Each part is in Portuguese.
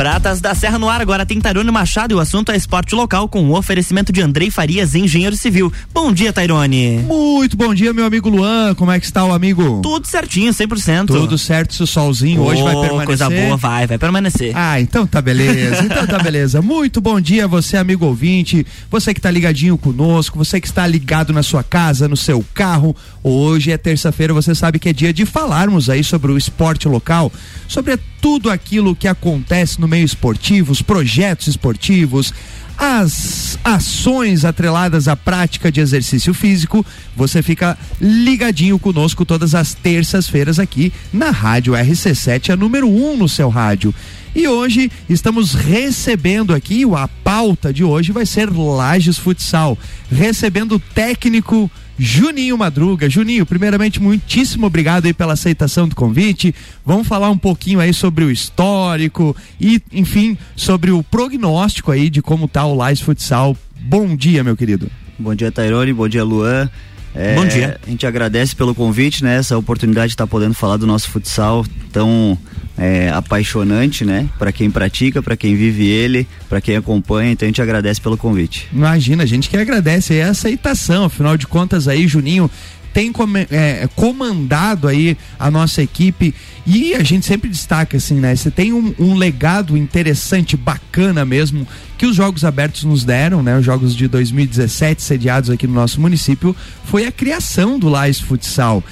Pratas da Serra no ar, agora tem Tairone Machado e o assunto é esporte local com o oferecimento de Andrei Farias, engenheiro civil. Bom dia, Tairone. Muito bom dia, meu amigo Luan. Como é que está o amigo? Tudo certinho, 100%. Tudo certo, se o solzinho oh, hoje vai permanecer. Coisa boa, vai, vai permanecer. Ah, então tá beleza. então tá beleza. Muito bom dia, você, amigo ouvinte, você que tá ligadinho conosco, você que está ligado na sua casa, no seu carro. Hoje é terça-feira, você sabe que é dia de falarmos aí sobre o esporte local, sobre tudo aquilo que acontece no meio esportivo, os projetos esportivos, as ações atreladas à prática de exercício físico, você fica ligadinho conosco todas as terças-feiras aqui na Rádio RC7, a número 1 um no seu rádio. E hoje estamos recebendo aqui, a pauta de hoje vai ser Lages Futsal, recebendo o técnico Juninho Madruga. Juninho, primeiramente, muitíssimo obrigado aí pela aceitação do convite. Vamos falar um pouquinho aí sobre o histórico e, enfim, sobre o prognóstico aí de como tá o Lais Futsal. Bom dia, meu querido. Bom dia, Tairone. Bom dia, Luan. É, Bom dia. A gente agradece pelo convite, né? Essa oportunidade de estar tá podendo falar do nosso futsal tão é, apaixonante, né? Para quem pratica, para quem vive ele, para quem acompanha. Então a gente agradece pelo convite. Imagina, a gente que agradece é a aceitação. Afinal de contas, aí, Juninho tem é, comandado aí a nossa equipe e a gente sempre destaca assim, né? Você tem um, um, legado interessante, bacana mesmo, que os Jogos Abertos nos deram, né? Os Jogos de 2017 sediados aqui no nosso município, foi a criação do Lais Futsal.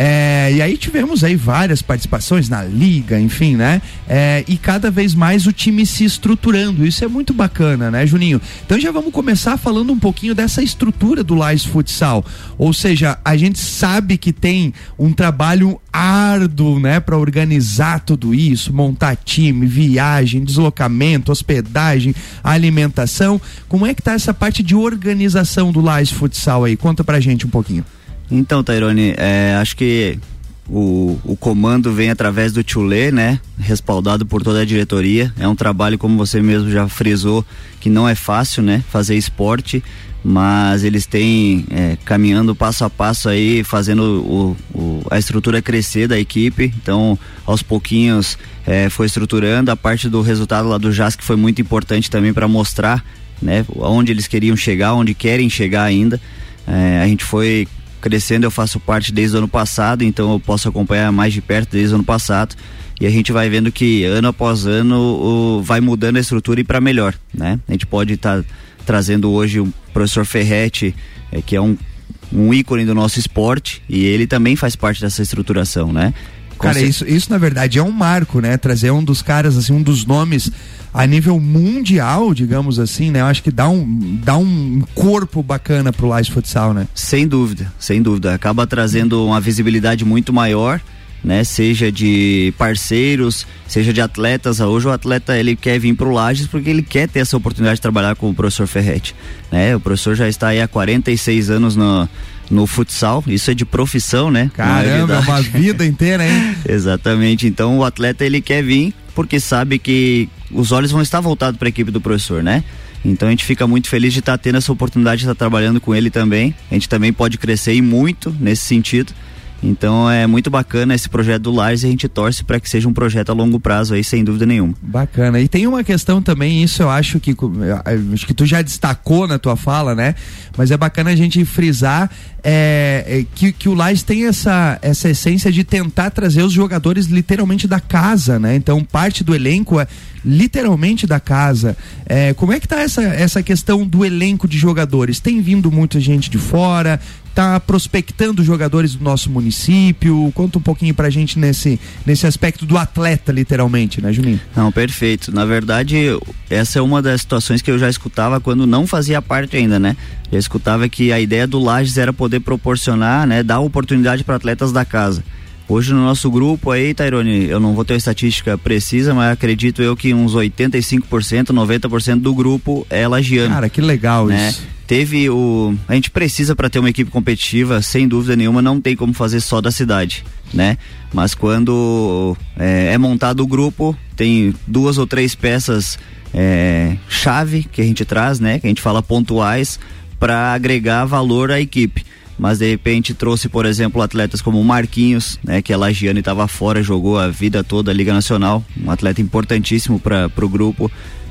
É, e aí tivemos aí várias participações na liga, enfim, né? É, e cada vez mais o time se estruturando. Isso é muito bacana, né, Juninho? Então já vamos começar falando um pouquinho dessa estrutura do Lais Futsal. Ou seja, a gente sabe que tem um trabalho árduo, né, para organizar tudo isso, montar time, viagem, deslocamento, hospedagem, alimentação. Como é que tá essa parte de organização do Lais Futsal aí? Conta pra gente um pouquinho. Então, Tairone, é, acho que o, o comando vem através do Tchulê, né? Respaldado por toda a diretoria. É um trabalho, como você mesmo já frisou, que não é fácil, né? Fazer esporte, mas eles têm é, caminhando passo a passo aí, fazendo o, o, a estrutura crescer da equipe. Então, aos pouquinhos, é, foi estruturando. A parte do resultado lá do JAS que foi muito importante também para mostrar, né? Onde eles queriam chegar, onde querem chegar ainda. É, a gente foi crescendo, eu faço parte desde o ano passado, então eu posso acompanhar mais de perto desde o ano passado. E a gente vai vendo que ano após ano o, vai mudando a estrutura e para melhor, né? A gente pode estar tá trazendo hoje o professor Ferretti, é, que é um, um ícone do nosso esporte, e ele também faz parte dessa estruturação, né? Cara, isso, isso na verdade é um marco, né? Trazer um dos caras, assim, um dos nomes a nível mundial, digamos assim, né? Eu acho que dá um, dá um corpo bacana pro Lais Futsal, né? Sem dúvida, sem dúvida. Acaba trazendo uma visibilidade muito maior. Né, seja de parceiros, seja de atletas. Hoje o atleta ele quer vir para o Lages porque ele quer ter essa oportunidade de trabalhar com o professor Ferretti. Né? O professor já está aí há 46 anos no, no futsal, isso é de profissão, né? Caramba, é uma vida inteira, hein? Exatamente. Então o atleta ele quer vir porque sabe que os olhos vão estar voltados para a equipe do professor, né? Então a gente fica muito feliz de estar tá tendo essa oportunidade de estar tá trabalhando com ele também. A gente também pode crescer e muito nesse sentido. Então é muito bacana esse projeto do Lars e a gente torce para que seja um projeto a longo prazo aí, sem dúvida nenhuma. Bacana. E tem uma questão também, isso eu acho que acho que tu já destacou na tua fala, né? Mas é bacana a gente frisar é, que, que o Lars tem essa, essa essência de tentar trazer os jogadores literalmente da casa, né? Então parte do elenco é literalmente da casa. É, como é que tá essa, essa questão do elenco de jogadores? Tem vindo muita gente de fora? Está prospectando jogadores do nosso município? Conta um pouquinho pra gente nesse, nesse aspecto do atleta, literalmente, né, Juninho? Não, perfeito. Na verdade, essa é uma das situações que eu já escutava quando não fazia parte ainda, né? Já escutava que a ideia do Lages era poder proporcionar, né, dar oportunidade para atletas da casa. Hoje no nosso grupo aí, Tairone, eu não vou ter uma estatística precisa, mas acredito eu que uns 85%, 90% do grupo é lagiano. Cara, que legal né? isso. Teve o. A gente precisa para ter uma equipe competitiva, sem dúvida nenhuma, não tem como fazer só da cidade, né? Mas quando é, é montado o grupo, tem duas ou três peças é, chave que a gente traz, né? Que a gente fala pontuais para agregar valor à equipe. mas de repente trouxe, por exemplo, atletas como o Marquinhos, né, que é lagiano e estava fora, jogou a vida toda a Liga Nacional, um atleta importantíssimo para o grupo.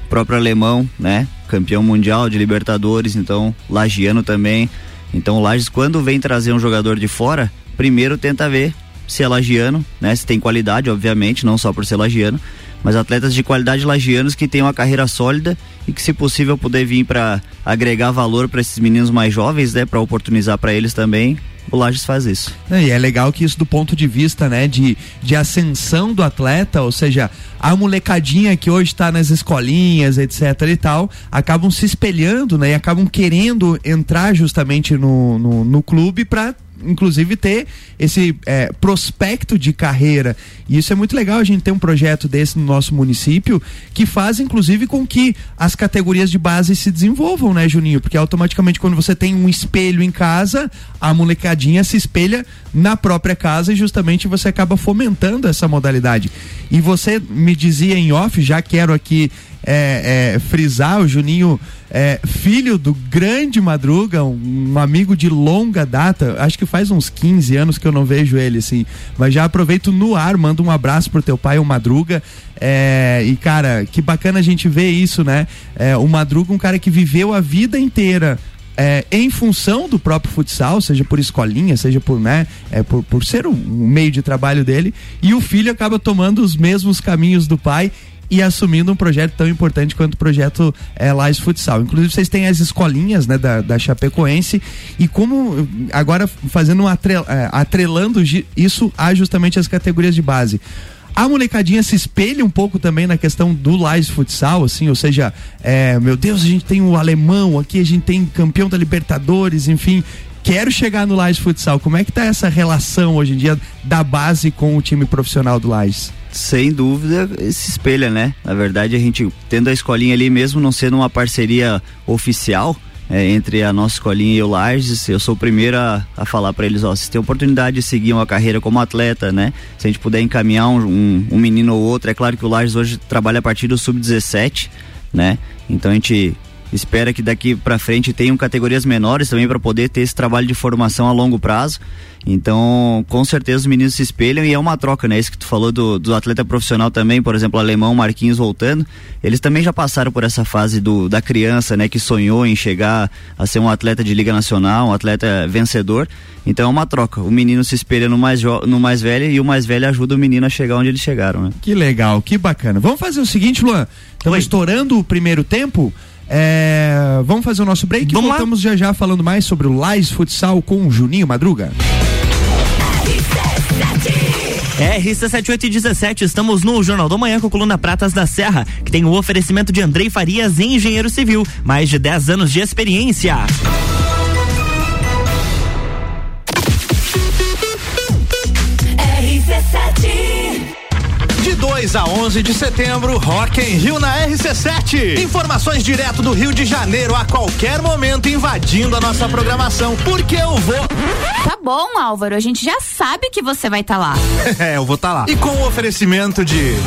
Próprio alemão, né, campeão mundial de Libertadores, então lagiano também. Então o Lages, quando vem trazer um jogador de fora, primeiro tenta ver se é lagiano, né, se tem qualidade, obviamente, não só por ser lagiano, mas atletas de qualidade lagianos que têm uma carreira sólida e que, se possível, puder vir para agregar valor para esses meninos mais jovens, né, para oportunizar para eles também. O Lages faz isso. E é legal que isso do ponto de vista, né, de, de ascensão do atleta, ou seja, a molecadinha que hoje está nas escolinhas, etc e tal, acabam se espelhando, né, e acabam querendo entrar justamente no, no, no clube para inclusive ter esse é, prospecto de carreira. E isso é muito legal a gente ter um projeto desse no nosso município que faz inclusive com que as categorias de base se desenvolvam, né, Juninho? Porque automaticamente quando você tem um espelho em casa, a molecadinha se espelha na própria casa e justamente você acaba fomentando essa modalidade. E você me dizia em off, já quero aqui é, é, frisar, o Juninho é, filho do grande Madruga, um, amigo de longa data, acho que faz uns 15 anos que eu não vejo ele, assim, mas já aproveito no ar, mando um abraço pro teu pai, o Madruga, é, e cara, que bacana a gente ver isso, né? É, o Madruga, um cara que viveu a vida inteira é, em função do próprio futsal, seja por escolinha, seja por, né, é, por, por ser um meio de trabalho dele, e o filho acaba tomando os mesmos caminhos do pai e assumindo um projeto tão importante quanto o projeto é, Futsal. Inclusive, vocês têm as escolinhas né, da, da Chapecoense e como agora fazendo um é, atrelando isso a justamente as categorias de base a molecadinha se espelha um pouco também na questão do Lais Futsal, assim, ou seja, é, meu Deus, a gente tem o alemão aqui, a gente tem campeão da Libertadores, enfim. Quero chegar no Lais Futsal. Como é que tá essa relação hoje em dia da base com o time profissional do Lais? Sem dúvida, se espelha, né? Na verdade, a gente tendo a escolinha ali mesmo não sendo uma parceria oficial, é, entre a nossa escolinha e o Lages, eu sou o primeiro a, a falar para eles, ó, se tem oportunidade de seguir uma carreira como atleta, né? Se a gente puder encaminhar um, um, um menino ou outro, é claro que o Lages hoje trabalha a partir do sub-17, né? Então a gente espera que daqui para frente tenham categorias menores também para poder ter esse trabalho de formação a longo prazo. Então, com certeza os meninos se espelham e é uma troca, né? Isso que tu falou do, do atleta profissional também, por exemplo, o alemão Marquinhos voltando, eles também já passaram por essa fase do, da criança, né? Que sonhou em chegar a ser um atleta de Liga Nacional, um atleta vencedor. Então é uma troca. O menino se espelha no mais, no mais velho e o mais velho ajuda o menino a chegar onde eles chegaram, né? Que legal, que bacana. Vamos fazer o seguinte, Luan. Estamos estourando o primeiro tempo. É, vamos fazer o nosso break vamos voltamos lá. já já falando mais sobre o Lais Futsal com o Juninho Madruga. RC7817, estamos no Jornal do Manhã com a coluna Pratas da Serra, que tem o oferecimento de Andrei Farias, engenheiro civil, mais de 10 anos de experiência. 2 a 11 de setembro, Rock em Rio na RC7. Informações direto do Rio de Janeiro a qualquer momento invadindo a nossa programação, porque eu vou. Tá bom, Álvaro, a gente já sabe que você vai estar tá lá. é, eu vou estar tá lá. E com o oferecimento de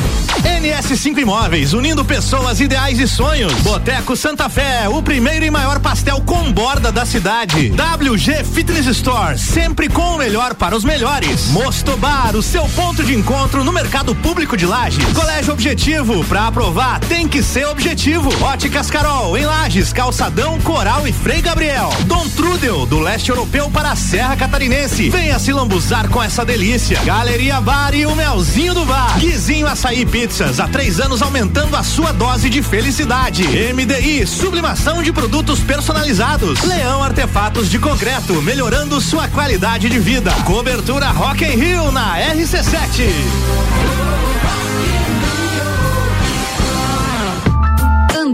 NS5 Imóveis, unindo pessoas, ideais e sonhos. Boteco Santa Fé, o primeiro e maior pastel com borda da cidade. WG Fitness Store, sempre com o melhor para os melhores. Mosto Bar, o seu ponto de encontro no mercado público de Lages. Colégio Objetivo, para aprovar tem que ser objetivo. Óticas Carol, em Lages, Calçadão, Coral e Frei Gabriel. Dom Trudel, do leste europeu para a Serra Catarinense. Venha se lambuzar com essa delícia. Galeria Bar e o Melzinho do Bar. Guizinho Açaí Pizzas, há três anos aumentando a sua dose de felicidade. MDI, sublimação de produtos personalizados. Leão Artefatos de Concreto, melhorando sua qualidade de vida. Cobertura Rock in Rio na RC7.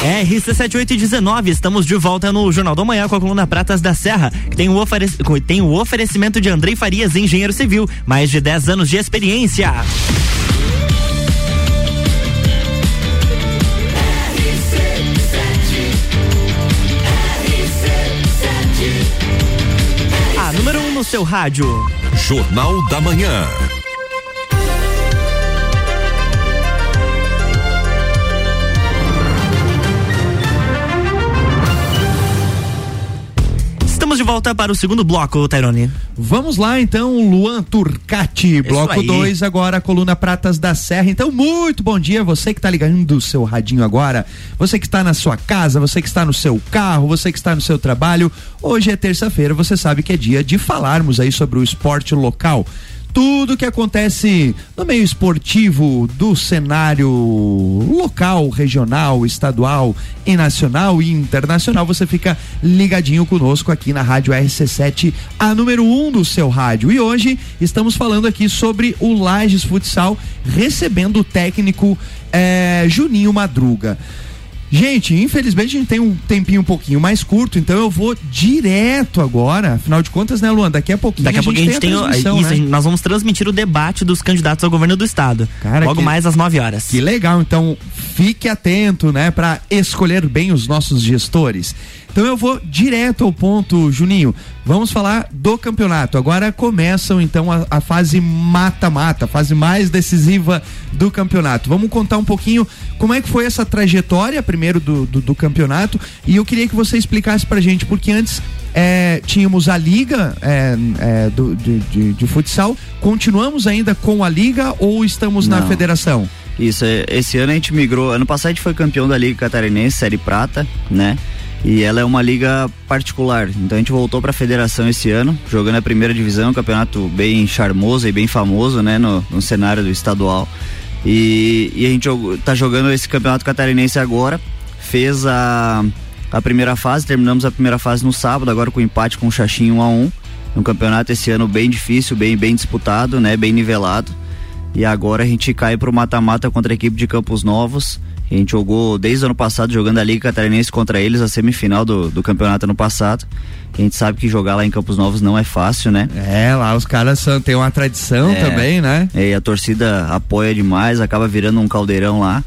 RC7819, estamos de volta no Jornal da Manhã com a coluna Pratas da Serra, que tem o, oferec tem o oferecimento de Andrei Farias, engenheiro civil, mais de 10 anos de experiência. A número 1 um no seu rádio. Jornal da Manhã. De volta para o segundo bloco, Tairone. Vamos lá então, Luan Turcati, bloco 2, agora a coluna Pratas da Serra. Então, muito bom dia, você que está ligando o seu radinho agora, você que está na sua casa, você que está no seu carro, você que está no seu trabalho. Hoje é terça-feira, você sabe que é dia de falarmos aí sobre o esporte local tudo que acontece no meio esportivo do cenário local, regional, estadual e nacional e internacional, você fica ligadinho conosco aqui na Rádio RC7, a número 1 um do seu rádio. E hoje estamos falando aqui sobre o Lages Futsal recebendo o técnico eh, Juninho Madruga. Gente, infelizmente a gente tem um tempinho um pouquinho mais curto, então eu vou direto agora. Afinal de contas, né, Luan? Daqui a pouquinho Daqui a, a pouquinho a gente tem, a isso, né? nós vamos transmitir o debate dos candidatos ao governo do estado. Cara, logo que, mais às 9 horas. Que legal, então fique atento, né, para escolher bem os nossos gestores. Então eu vou direto ao ponto, Juninho. Vamos falar do campeonato. Agora começam então a, a fase mata-mata, a fase mais decisiva do campeonato. Vamos contar um pouquinho como é que foi essa trajetória primeiro do, do, do campeonato e eu queria que você explicasse pra gente, porque antes é, tínhamos a liga é, é, do, de, de, de, futsal. Continuamos ainda com a liga ou estamos Não. na federação? Isso, é, esse ano a gente migrou. Ano passado a gente foi campeão da Liga Catarinense, Série Prata, né? E ela é uma liga particular. Então a gente voltou para a federação esse ano, jogando a primeira divisão, um campeonato bem charmoso e bem famoso, né, no, no cenário do estadual. E, e a gente está jogando esse campeonato catarinense agora. Fez a, a primeira fase, terminamos a primeira fase no sábado, agora com empate com o Xaxim 1 a 1 Um campeonato esse ano bem difícil, bem, bem disputado, né, bem nivelado. E agora a gente cai para o mata-mata contra a equipe de Campos Novos a gente jogou desde o ano passado jogando a Liga Catarinense contra eles, a semifinal do, do campeonato ano passado. A gente sabe que jogar lá em Campos Novos não é fácil, né? É, lá os caras são, têm uma tradição é, também, né? É, e a torcida apoia demais, acaba virando um caldeirão lá.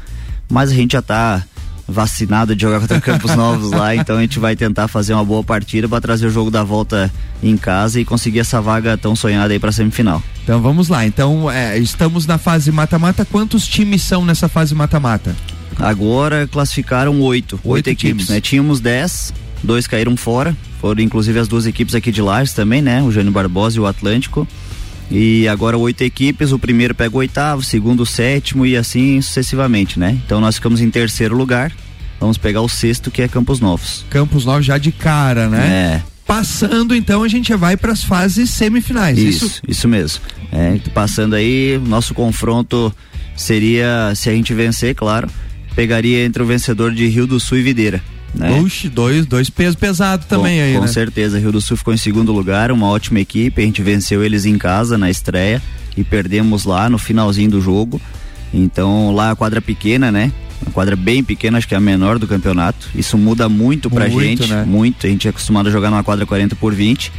Mas a gente já tá vacinado de jogar contra Campos Novos lá, então a gente vai tentar fazer uma boa partida para trazer o jogo da volta em casa e conseguir essa vaga tão sonhada aí para semifinal. Então vamos lá. Então é, estamos na fase mata-mata. Quantos times são nessa fase mata-mata? Agora classificaram oito, oito, equipes, né? Tínhamos dez, dois caíram fora, foram inclusive as duas equipes aqui de Lages também, né? O Jânio Barbosa e o Atlântico. E agora oito equipes, o primeiro pega o oitavo, o segundo o sétimo e assim sucessivamente, né? Então nós ficamos em terceiro lugar. Vamos pegar o sexto, que é Campos Novos. Campos Novos já de cara, né? É. Passando, então, a gente já vai para as fases semifinais. Isso, isso, isso mesmo. É, passando aí, nosso confronto seria, se a gente vencer, claro, pegaria entre o vencedor de Rio do Sul e Videira. Né? Oxe, dois, dois pesos pesados também com, aí, Com né? certeza, Rio do Sul ficou em segundo lugar, uma ótima equipe, a gente venceu eles em casa na estreia e perdemos lá no finalzinho do jogo. Então lá a quadra pequena, né? Uma quadra bem pequena, acho que é a menor do campeonato. Isso muda muito pra muito, gente, né? muito. A gente é acostumado a jogar numa quadra 40 por 20,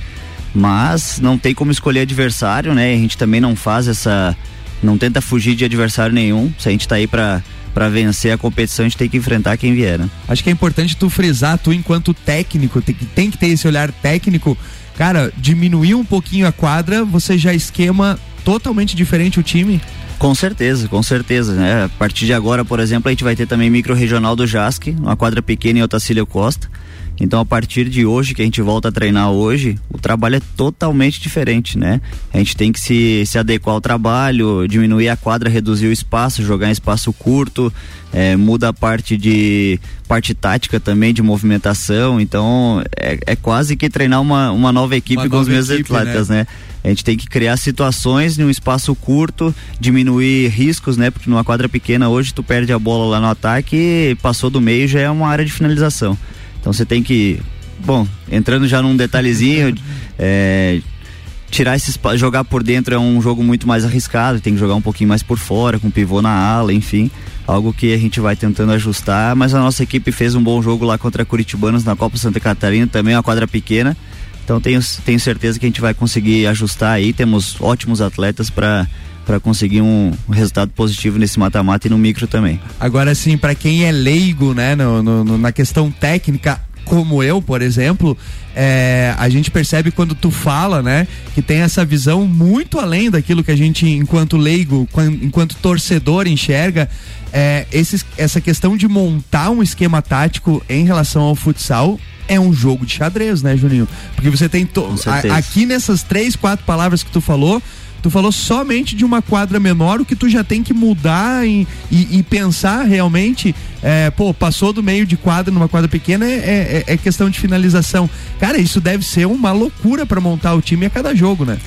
mas não tem como escolher adversário, né? A gente também não faz essa não tenta fugir de adversário nenhum. Se a gente tá aí para para vencer a competição a gente tem que enfrentar quem vier, né? Acho que é importante tu frisar, tu enquanto técnico, tem, tem que ter esse olhar técnico, cara, diminuir um pouquinho a quadra, você já esquema totalmente diferente o time? Com certeza, com certeza, né? A partir de agora, por exemplo, a gente vai ter também micro regional do JASC, uma quadra pequena em Otacílio Costa. Então, a partir de hoje, que a gente volta a treinar hoje, o trabalho é totalmente diferente, né? A gente tem que se, se adequar ao trabalho, diminuir a quadra, reduzir o espaço, jogar em espaço curto, é, muda a parte de parte tática também, de movimentação. Então, é, é quase que treinar uma, uma nova equipe uma com nova os meus equipe, atletas, né? né? A gente tem que criar situações em um espaço curto, diminuir riscos, né? Porque numa quadra pequena hoje tu perde a bola lá no ataque, passou do meio já é uma área de finalização. Então você tem que, bom, entrando já num detalhezinho, é, tirar esses jogar por dentro é um jogo muito mais arriscado, tem que jogar um pouquinho mais por fora, com pivô na ala, enfim, algo que a gente vai tentando ajustar, mas a nossa equipe fez um bom jogo lá contra Curitibanos na Copa Santa Catarina, também uma quadra pequena. Então tenho, tenho certeza que a gente vai conseguir ajustar aí, temos ótimos atletas para para conseguir um, um, resultado positivo nesse mata-mata e no micro também. Agora sim, para quem é leigo, né, no, no, na questão técnica, como eu, por exemplo, é, a gente percebe quando tu fala, né, que tem essa visão muito além daquilo que a gente, enquanto leigo, enquanto torcedor, enxerga. É, esses, essa questão de montar um esquema tático em relação ao futsal é um jogo de xadrez, né, Juninho? Porque você tem. A, aqui nessas três, quatro palavras que tu falou, Tu falou somente de uma quadra menor, o que tu já tem que mudar e, e, e pensar realmente, é, pô, passou do meio de quadra numa quadra pequena, é, é, é questão de finalização. Cara, isso deve ser uma loucura para montar o time a cada jogo, né?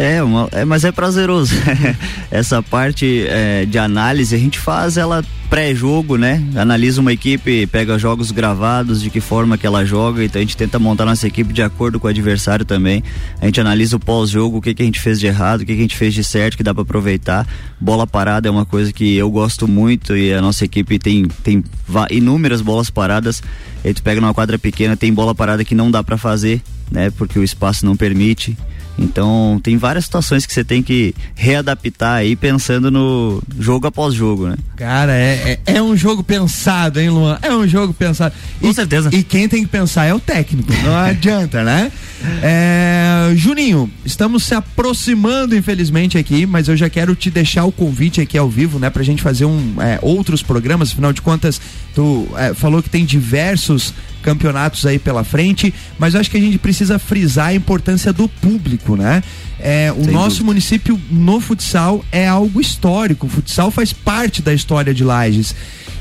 É, uma, é, mas é prazeroso. Essa parte é, de análise a gente faz ela pré-jogo, né? Analisa uma equipe, pega jogos gravados, de que forma que ela joga, então a gente tenta montar nossa equipe de acordo com o adversário também. A gente analisa o pós-jogo, o que, que a gente fez de errado, o que, que a gente fez de certo, que dá para aproveitar. Bola parada é uma coisa que eu gosto muito e a nossa equipe tem, tem inúmeras bolas paradas. A gente pega numa quadra pequena, tem bola parada que não dá para fazer, né? Porque o espaço não permite. Então tem várias situações que você tem que readaptar aí pensando no jogo após jogo, né? Cara, é, é, é um jogo pensado, hein, Luan? É um jogo pensado. Com e, certeza. E quem tem que pensar é o técnico, não adianta, né? É, Juninho, estamos se aproximando, infelizmente, aqui, mas eu já quero te deixar o convite aqui ao vivo, né, pra gente fazer um, é, outros programas, afinal de contas, tu é, falou que tem diversos campeonatos aí pela frente, mas eu acho que a gente precisa frisar a importância do público, né? É, o Sem nosso dúvida. município no futsal é algo histórico. O futsal faz parte da história de Lages.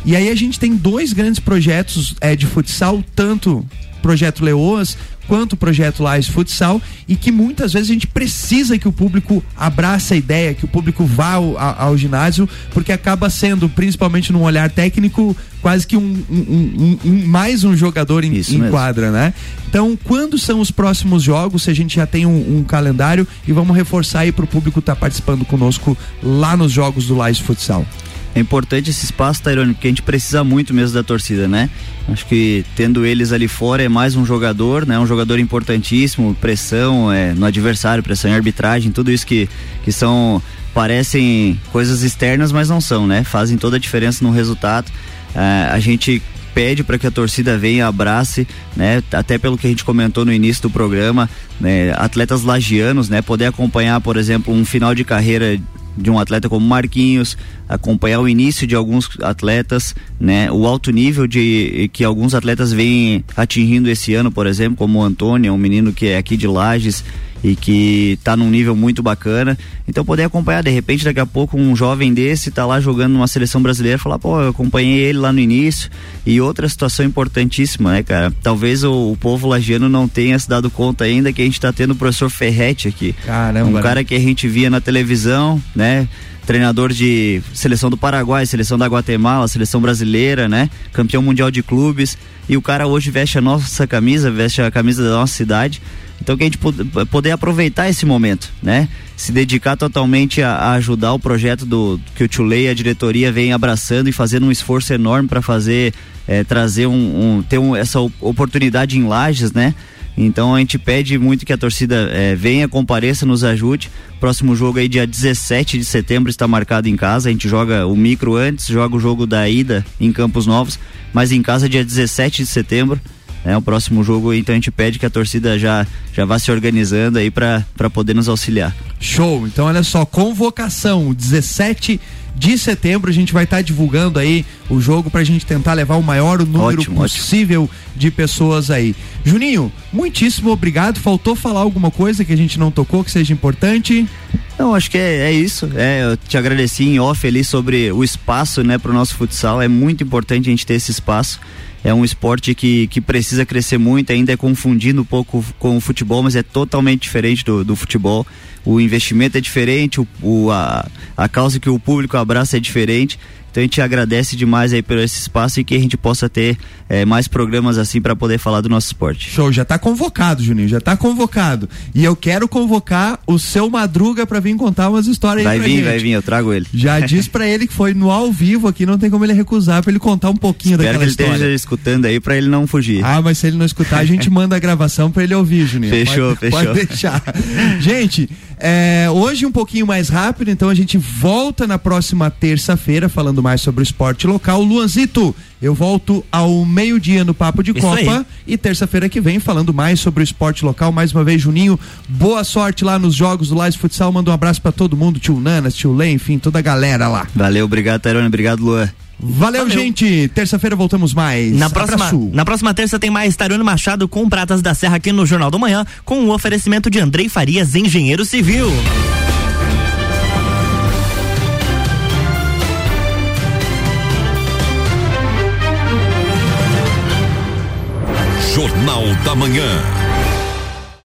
E aí a gente tem dois grandes projetos é, de futsal, tanto projeto Leoas quanto o projeto Lais Futsal e que muitas vezes a gente precisa que o público abrace a ideia, que o público vá ao, ao ginásio, porque acaba sendo, principalmente num olhar técnico, quase que um, um, um, um mais um jogador em, em quadra, né? Então, quando são os próximos jogos? Se a gente já tem um, calendário e vamos reforçar aí para o público estar tá participando conosco lá nos jogos do Lais Futsal. É importante esse espaço, Tairone, porque a gente precisa muito mesmo da torcida, né? Acho que tendo eles ali fora é mais um jogador, né? Um jogador importantíssimo, pressão é, no adversário, pressão em arbitragem, tudo isso que, que são parecem coisas externas, mas não são, né? Fazem toda a diferença no resultado. É, a gente pede para que a torcida venha, abrace, né? Até pelo que a gente comentou no início do programa, né? Atletas lagianos, né? Poder acompanhar, por exemplo, um final de carreira de um atleta como Marquinhos, acompanhar o início de alguns atletas, né, o alto nível de que alguns atletas vêm atingindo esse ano, por exemplo, como o Antônio, um menino que é aqui de Lages, e que está num nível muito bacana. Então poder acompanhar, de repente, daqui a pouco um jovem desse tá lá jogando numa seleção brasileira, falar, pô, eu acompanhei ele lá no início. E outra situação importantíssima, né, cara? Talvez o, o povo lagiano não tenha se dado conta ainda que a gente está tendo o professor Ferretti aqui. Caramba. Um né? cara que a gente via na televisão, né? Treinador de seleção do Paraguai, seleção da Guatemala, seleção brasileira, né? Campeão mundial de clubes. E o cara hoje veste a nossa camisa, veste a camisa da nossa cidade. Então que a gente poder aproveitar esse momento, né? Se dedicar totalmente a, a ajudar o projeto do que o Tulei e a diretoria vem abraçando e fazendo um esforço enorme para fazer é, trazer um, um ter um, essa oportunidade em Lages, né? Então a gente pede muito que a torcida é, venha, compareça, nos ajude. Próximo jogo aí, dia 17 de setembro, está marcado em casa. A gente joga o micro antes, joga o jogo da ida em Campos Novos, mas em casa dia 17 de setembro. É o próximo jogo, então a gente pede que a torcida já, já vá se organizando aí para poder nos auxiliar. Show! Então olha só, convocação 17 de setembro a gente vai estar tá divulgando aí o jogo para a gente tentar levar o maior número ótimo, possível ótimo. de pessoas aí. Juninho, muitíssimo obrigado. Faltou falar alguma coisa que a gente não tocou que seja importante? Não, acho que é, é isso. É, eu te agradeci em off ali sobre o espaço, né, para o nosso futsal. É muito importante a gente ter esse espaço é um esporte que, que precisa crescer muito, ainda é confundindo um pouco com o futebol, mas é totalmente diferente do, do futebol. O investimento é diferente, o, o, a, a causa que o público abraça é diferente. Então a gente agradece demais aí por esse espaço e que a gente possa ter é, mais programas assim para poder falar do nosso esporte. Show, já tá convocado, Juninho, já tá convocado. E eu quero convocar o seu Madruga para vir contar umas histórias vai aí vir, gente. Vai vir, eu trago ele. Já diz para ele que foi no ao vivo aqui, não tem como ele recusar para ele contar um pouquinho Espero daquela que ele história. esteja escutando aí para ele não fugir. Ah, mas se ele não escutar, a gente manda a gravação para ele ouvir, Juninho. Fechou, pode, fechou. Pode deixar. gente, é, hoje um pouquinho mais rápido, então a gente volta na próxima terça-feira falando mais sobre o esporte local. Luanzito, eu volto ao meio-dia no Papo de Isso Copa aí. e terça-feira que vem falando mais sobre o esporte local. Mais uma vez, Juninho, boa sorte lá nos jogos do Live Futsal. Manda um abraço para todo mundo, tio Nanas, tio Lê, enfim, toda a galera lá. Valeu, obrigado, Tairone, obrigado, Luan. Valeu, Valeu. gente. Terça-feira voltamos mais. Na próxima, Abraço. na próxima terça tem mais Tarone Machado com Pratas da Serra aqui no Jornal do Manhã, com o oferecimento de Andrei Farias, engenheiro civil. Jornal da Manhã.